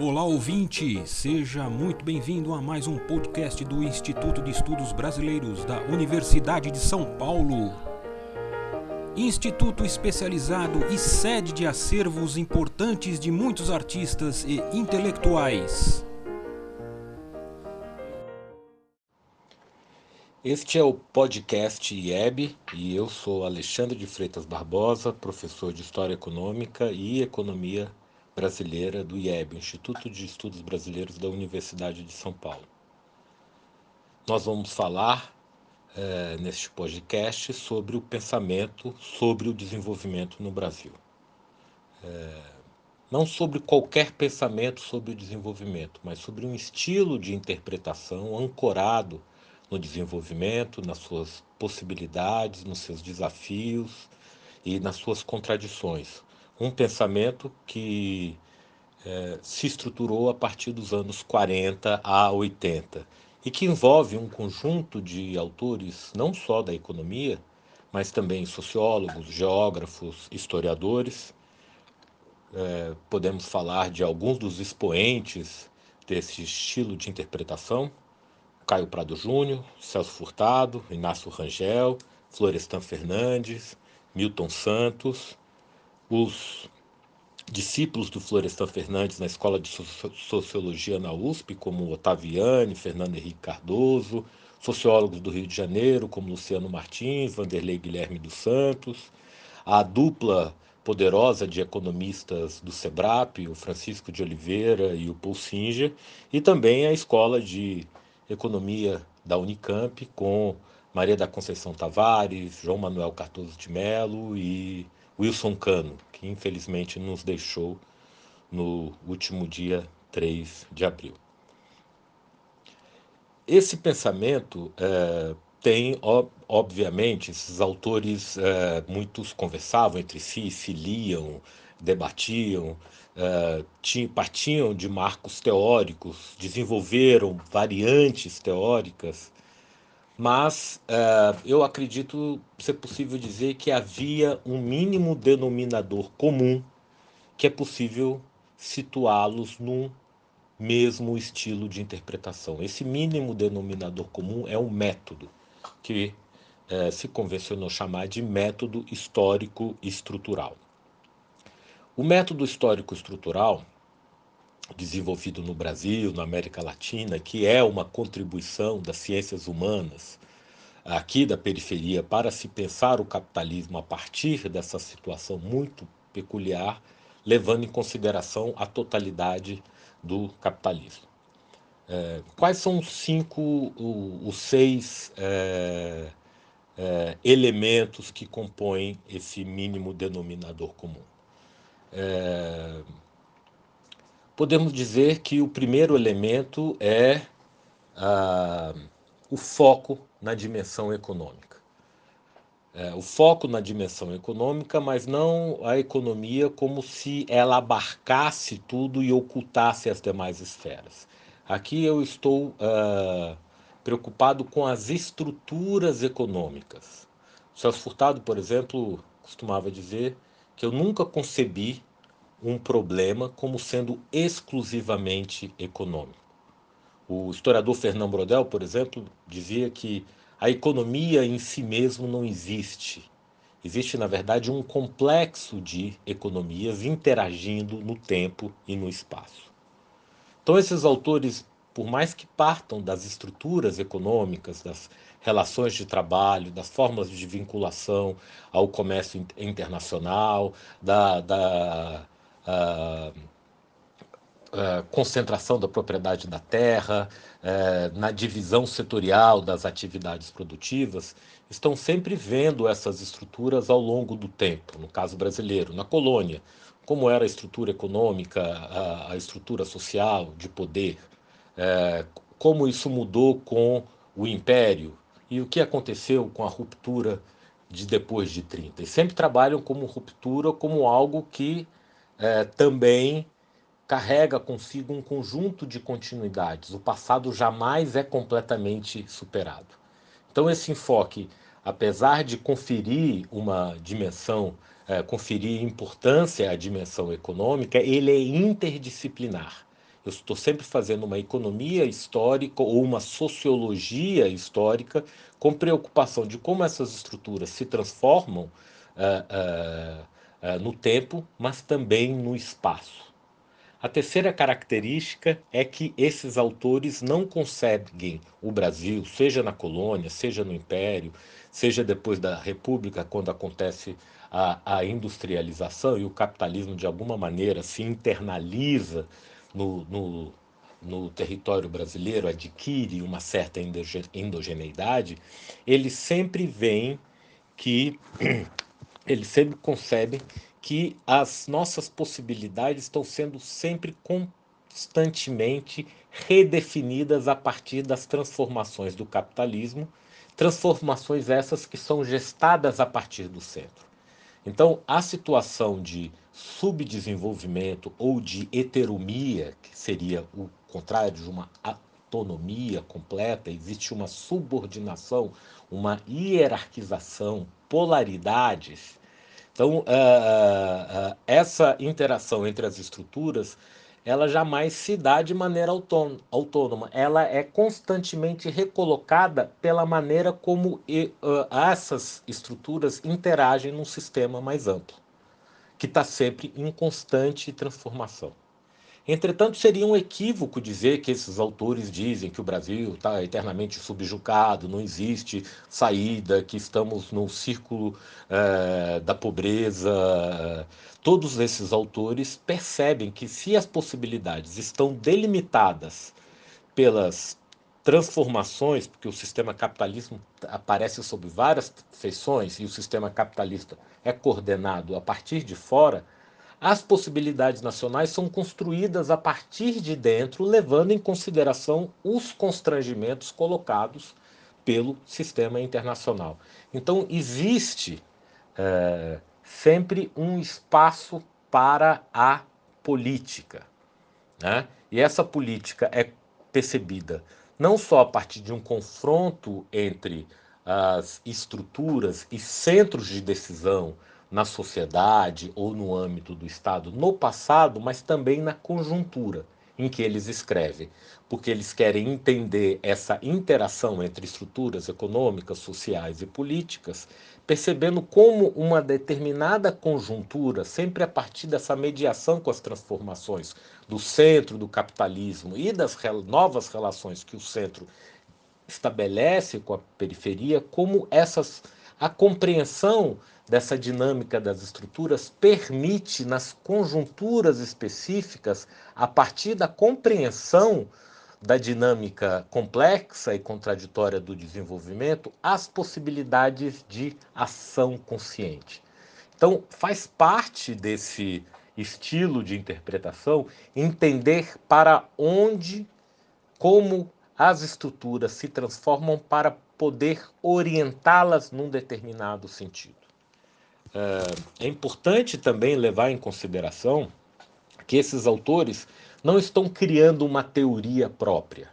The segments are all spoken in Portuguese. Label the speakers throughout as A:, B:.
A: Olá ouvinte, seja muito bem-vindo a mais um podcast do Instituto de Estudos Brasileiros da Universidade de São Paulo. Instituto especializado e sede de acervos importantes de muitos artistas e intelectuais.
B: Este é o podcast IEB e eu sou Alexandre de Freitas Barbosa, professor de História Econômica e Economia Brasileira do IEB, Instituto de Estudos Brasileiros da Universidade de São Paulo. Nós vamos falar é, neste podcast sobre o pensamento sobre o desenvolvimento no Brasil. É, não sobre qualquer pensamento sobre o desenvolvimento, mas sobre um estilo de interpretação ancorado no desenvolvimento, nas suas possibilidades, nos seus desafios e nas suas contradições um pensamento que é, se estruturou a partir dos anos 40 a 80 e que envolve um conjunto de autores, não só da economia, mas também sociólogos, geógrafos, historiadores. É, podemos falar de alguns dos expoentes desse estilo de interpretação: Caio Prado Júnior, Celso Furtado, Inácio Rangel, Florestan Fernandes, Milton Santos, os discípulos do Florestan Fernandes na Escola de Sociologia na USP, como Otaviani, Fernando Henrique Cardoso, sociólogos do Rio de Janeiro, como Luciano Martins, Vanderlei Guilherme dos Santos, a dupla poderosa de economistas do SEBRAP, o Francisco de Oliveira e o Paul Singer, e também a Escola de Economia da Unicamp, com Maria da Conceição Tavares, João Manuel Cardoso de Melo e Wilson Cano, que infelizmente nos deixou no último dia 3 de abril. Esse pensamento é, tem, obviamente, esses autores, é, muitos conversavam entre si, se liam, debatiam, é, partiam de marcos teóricos, desenvolveram variantes teóricas mas uh, eu acredito ser possível dizer que havia um mínimo denominador comum que é possível situá-los num mesmo estilo de interpretação. Esse mínimo denominador comum é um método que uh, se convencionou chamar de método histórico estrutural. O método histórico estrutural desenvolvido no Brasil, na América Latina, que é uma contribuição das ciências humanas aqui da periferia para se pensar o capitalismo a partir dessa situação muito peculiar, levando em consideração a totalidade do capitalismo. É, quais são os cinco, os seis é, é, elementos que compõem esse mínimo denominador comum? Podemos dizer que o primeiro elemento é ah, o foco na dimensão econômica. É, o foco na dimensão econômica, mas não a economia como se ela abarcasse tudo e ocultasse as demais esferas. Aqui eu estou ah, preocupado com as estruturas econômicas. O Celso Furtado, por exemplo, costumava dizer que eu nunca concebi um problema como sendo exclusivamente econômico. O historiador Fernando Brodel, por exemplo, dizia que a economia em si mesmo não existe. Existe, na verdade, um complexo de economias interagindo no tempo e no espaço. Então, esses autores, por mais que partam das estruturas econômicas, das relações de trabalho, das formas de vinculação ao comércio internacional, da, da a, a concentração da propriedade da terra, é, na divisão setorial das atividades produtivas, estão sempre vendo essas estruturas ao longo do tempo. No caso brasileiro, na colônia, como era a estrutura econômica, a, a estrutura social de poder, é, como isso mudou com o império e o que aconteceu com a ruptura de depois de 30. E sempre trabalham como ruptura como algo que é, também carrega consigo um conjunto de continuidades. O passado jamais é completamente superado. Então, esse enfoque, apesar de conferir uma dimensão, é, conferir importância à dimensão econômica, ele é interdisciplinar. Eu estou sempre fazendo uma economia histórica ou uma sociologia histórica com preocupação de como essas estruturas se transformam uh, uh, uh, no tempo, mas também no espaço. A terceira característica é que esses autores não concebem o Brasil, seja na colônia, seja no Império, seja depois da República, quando acontece a, a industrialização e o capitalismo de alguma maneira se internaliza no, no, no território brasileiro, adquire uma certa endogeneidade, eles sempre veem que, eles sempre concebem que as nossas possibilidades estão sendo sempre constantemente redefinidas a partir das transformações do capitalismo, transformações essas que são gestadas a partir do centro. Então, a situação de subdesenvolvimento ou de heteromia, que seria o contrário de uma autonomia completa, existe uma subordinação, uma hierarquização, polaridades então, uh, uh, essa interação entre as estruturas, ela jamais se dá de maneira autônoma. Ela é constantemente recolocada pela maneira como essas estruturas interagem num sistema mais amplo, que está sempre em constante transformação. Entretanto, seria um equívoco dizer que esses autores dizem que o Brasil está eternamente subjugado, não existe saída, que estamos no círculo é, da pobreza. Todos esses autores percebem que se as possibilidades estão delimitadas pelas transformações, porque o sistema capitalismo aparece sob várias feições e o sistema capitalista é coordenado a partir de fora, as possibilidades nacionais são construídas a partir de dentro, levando em consideração os constrangimentos colocados pelo sistema internacional. Então, existe é, sempre um espaço para a política. Né? E essa política é percebida não só a partir de um confronto entre as estruturas e centros de decisão na sociedade ou no âmbito do Estado no passado, mas também na conjuntura em que eles escrevem, porque eles querem entender essa interação entre estruturas econômicas, sociais e políticas, percebendo como uma determinada conjuntura, sempre a partir dessa mediação com as transformações do centro do capitalismo e das novas relações que o centro estabelece com a periferia, como essas a compreensão dessa dinâmica das estruturas permite, nas conjunturas específicas, a partir da compreensão da dinâmica complexa e contraditória do desenvolvimento, as possibilidades de ação consciente. Então, faz parte desse estilo de interpretação entender para onde, como as estruturas se transformam para poder orientá-las num determinado sentido. É, é importante também levar em consideração que esses autores não estão criando uma teoria própria.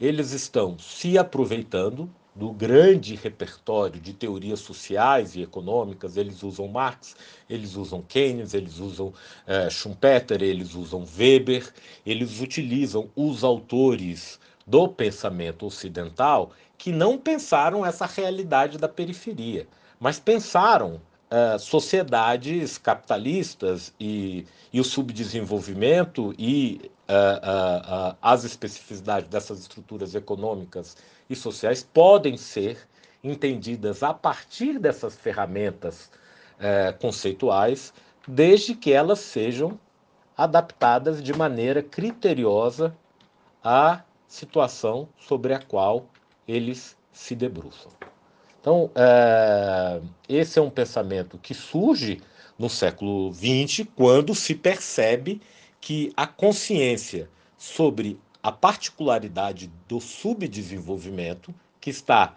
B: Eles estão se aproveitando do grande repertório de teorias sociais e econômicas. Eles usam Marx, eles usam Keynes, eles usam é, Schumpeter, eles usam Weber, eles utilizam os autores do pensamento ocidental que não pensaram essa realidade da periferia, mas pensaram uh, sociedades capitalistas e, e o subdesenvolvimento e uh, uh, as especificidades dessas estruturas econômicas e sociais podem ser entendidas a partir dessas ferramentas conceituais, desde que elas sejam adaptadas de maneira criteriosa à situação sobre a qual eles se debruçam. Então, é, esse é um pensamento que surge no século XX, quando se percebe que a consciência sobre a particularidade do subdesenvolvimento, que está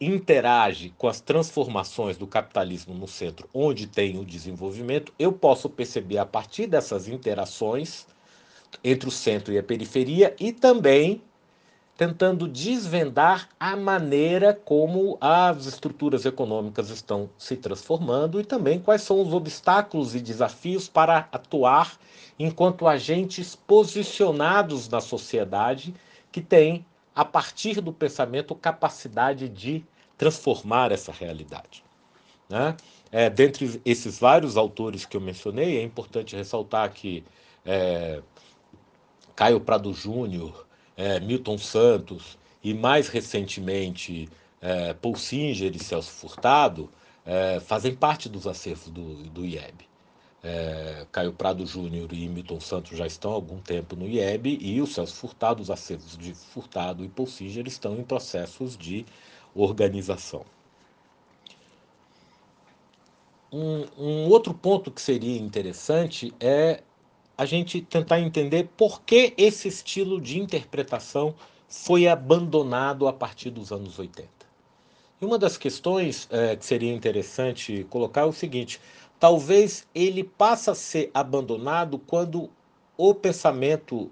B: interage com as transformações do capitalismo no centro, onde tem o desenvolvimento, eu posso perceber a partir dessas interações entre o centro e a periferia e também tentando desvendar a maneira como as estruturas econômicas estão se transformando e também quais são os obstáculos e desafios para atuar enquanto agentes posicionados na sociedade que têm, a partir do pensamento, capacidade de transformar essa realidade. Né? É, dentre esses vários autores que eu mencionei, é importante ressaltar que é, Caio Prado Júnior, é, Milton Santos e, mais recentemente, é, Paul Singer e Celso Furtado é, fazem parte dos acervos do, do IEB. É, Caio Prado Júnior e Milton Santos já estão há algum tempo no IEB e o Celso Furtado, os acervos de Furtado e Paul Singer estão em processos de organização. Um, um outro ponto que seria interessante é a gente tentar entender por que esse estilo de interpretação foi abandonado a partir dos anos 80. E uma das questões é, que seria interessante colocar é o seguinte: talvez ele passe a ser abandonado quando o pensamento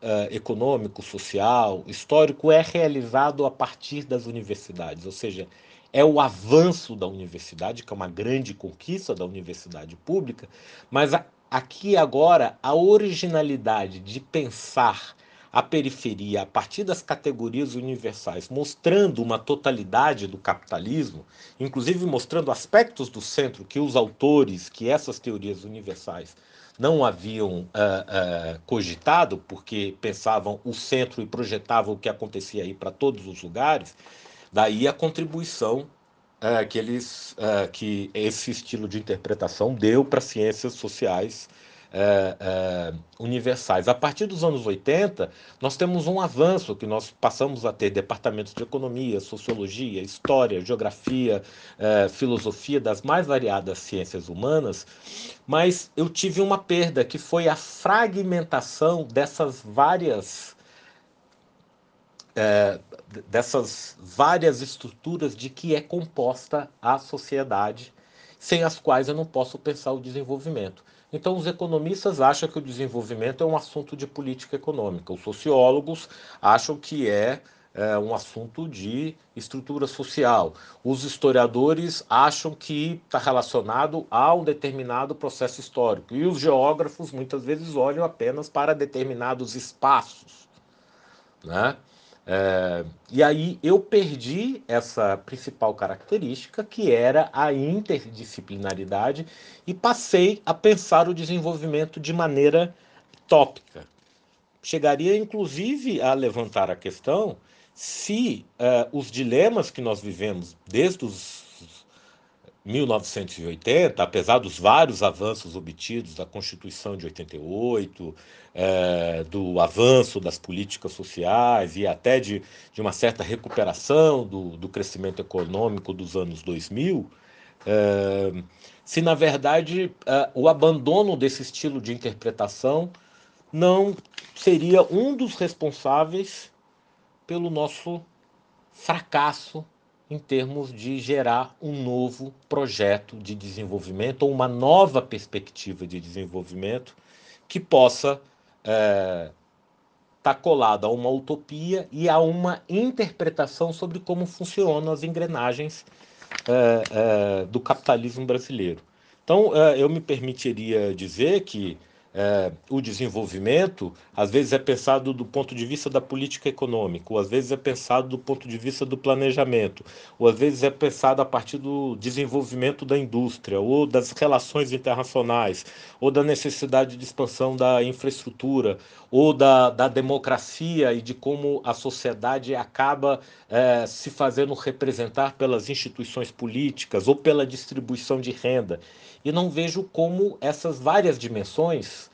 B: é, econômico, social, histórico é realizado a partir das universidades, ou seja, é o avanço da universidade, que é uma grande conquista da universidade pública, mas a, aqui agora a originalidade de pensar a periferia a partir das categorias universais, mostrando uma totalidade do capitalismo, inclusive mostrando aspectos do centro que os autores, que essas teorias universais não haviam uh, uh, cogitado, porque pensavam o centro e projetavam o que acontecia aí para todos os lugares, daí a contribuição é, que, eles, é, que esse estilo de interpretação deu para ciências sociais é, é, universais. A partir dos anos 80, nós temos um avanço que nós passamos a ter departamentos de economia, sociologia, história, geografia, é, filosofia, das mais variadas ciências humanas, mas eu tive uma perda que foi a fragmentação dessas várias é, dessas várias estruturas de que é composta a sociedade, sem as quais eu não posso pensar o desenvolvimento. Então, os economistas acham que o desenvolvimento é um assunto de política econômica, os sociólogos acham que é, é um assunto de estrutura social, os historiadores acham que está relacionado a um determinado processo histórico, e os geógrafos muitas vezes olham apenas para determinados espaços. Né? É, e aí eu perdi essa principal característica, que era a interdisciplinaridade, e passei a pensar o desenvolvimento de maneira tópica. Chegaria, inclusive, a levantar a questão se uh, os dilemas que nós vivemos desde os 1980, apesar dos vários avanços obtidos da Constituição de 88, é, do avanço das políticas sociais e até de, de uma certa recuperação do, do crescimento econômico dos anos 2000, é, se na verdade é, o abandono desse estilo de interpretação não seria um dos responsáveis pelo nosso fracasso em termos de gerar um novo projeto de desenvolvimento ou uma nova perspectiva de desenvolvimento que possa estar é, tá colada a uma utopia e a uma interpretação sobre como funcionam as engrenagens é, é, do capitalismo brasileiro. Então, eu me permitiria dizer que é, o desenvolvimento, às vezes é pensado do ponto de vista da política econômica, ou às vezes é pensado do ponto de vista do planejamento, ou às vezes é pensado a partir do desenvolvimento da indústria, ou das relações internacionais, ou da necessidade de expansão da infraestrutura, ou da, da democracia e de como a sociedade acaba é, se fazendo representar pelas instituições políticas ou pela distribuição de renda e não vejo como essas várias dimensões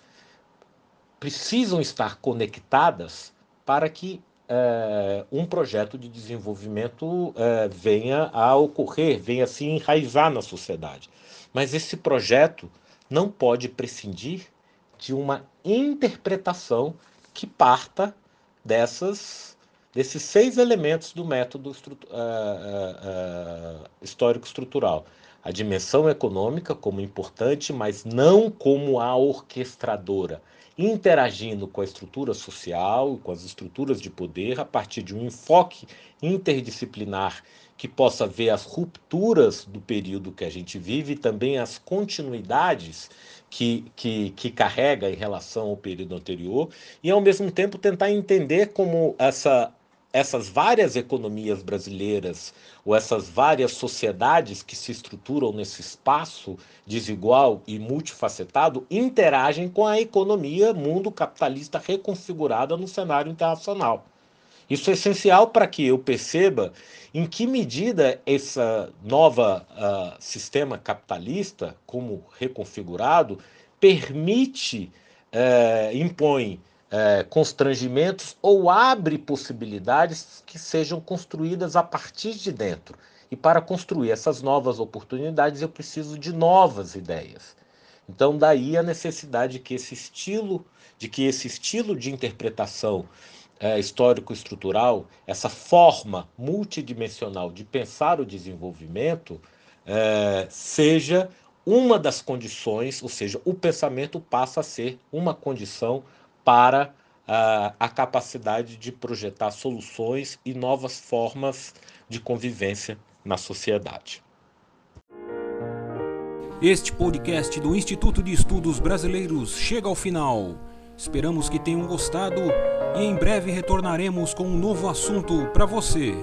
B: precisam estar conectadas para que é, um projeto de desenvolvimento é, venha a ocorrer, venha a se enraizar na sociedade. Mas esse projeto não pode prescindir de uma interpretação que parta dessas desses seis elementos do método uh, uh, uh, histórico estrutural a dimensão econômica como importante, mas não como a orquestradora, interagindo com a estrutura social, com as estruturas de poder, a partir de um enfoque interdisciplinar que possa ver as rupturas do período que a gente vive e também as continuidades que, que, que carrega em relação ao período anterior, e ao mesmo tempo tentar entender como essa essas várias economias brasileiras ou essas várias sociedades que se estruturam nesse espaço desigual e multifacetado interagem com a economia mundo capitalista reconfigurada no cenário internacional. Isso é essencial para que eu perceba em que medida esse nova uh, sistema capitalista, como reconfigurado, permite, uh, impõe é, constrangimentos ou abre possibilidades que sejam construídas a partir de dentro. E para construir essas novas oportunidades, eu preciso de novas ideias. Então, daí a necessidade de que esse estilo, de que esse estilo de interpretação é, histórico-estrutural, essa forma multidimensional de pensar o desenvolvimento, é, seja uma das condições, ou seja, o pensamento passa a ser uma condição para a, a capacidade de projetar soluções e novas formas de convivência na sociedade.
A: Este podcast do Instituto de Estudos Brasileiros chega ao final. Esperamos que tenham gostado e em breve retornaremos com um novo assunto para você.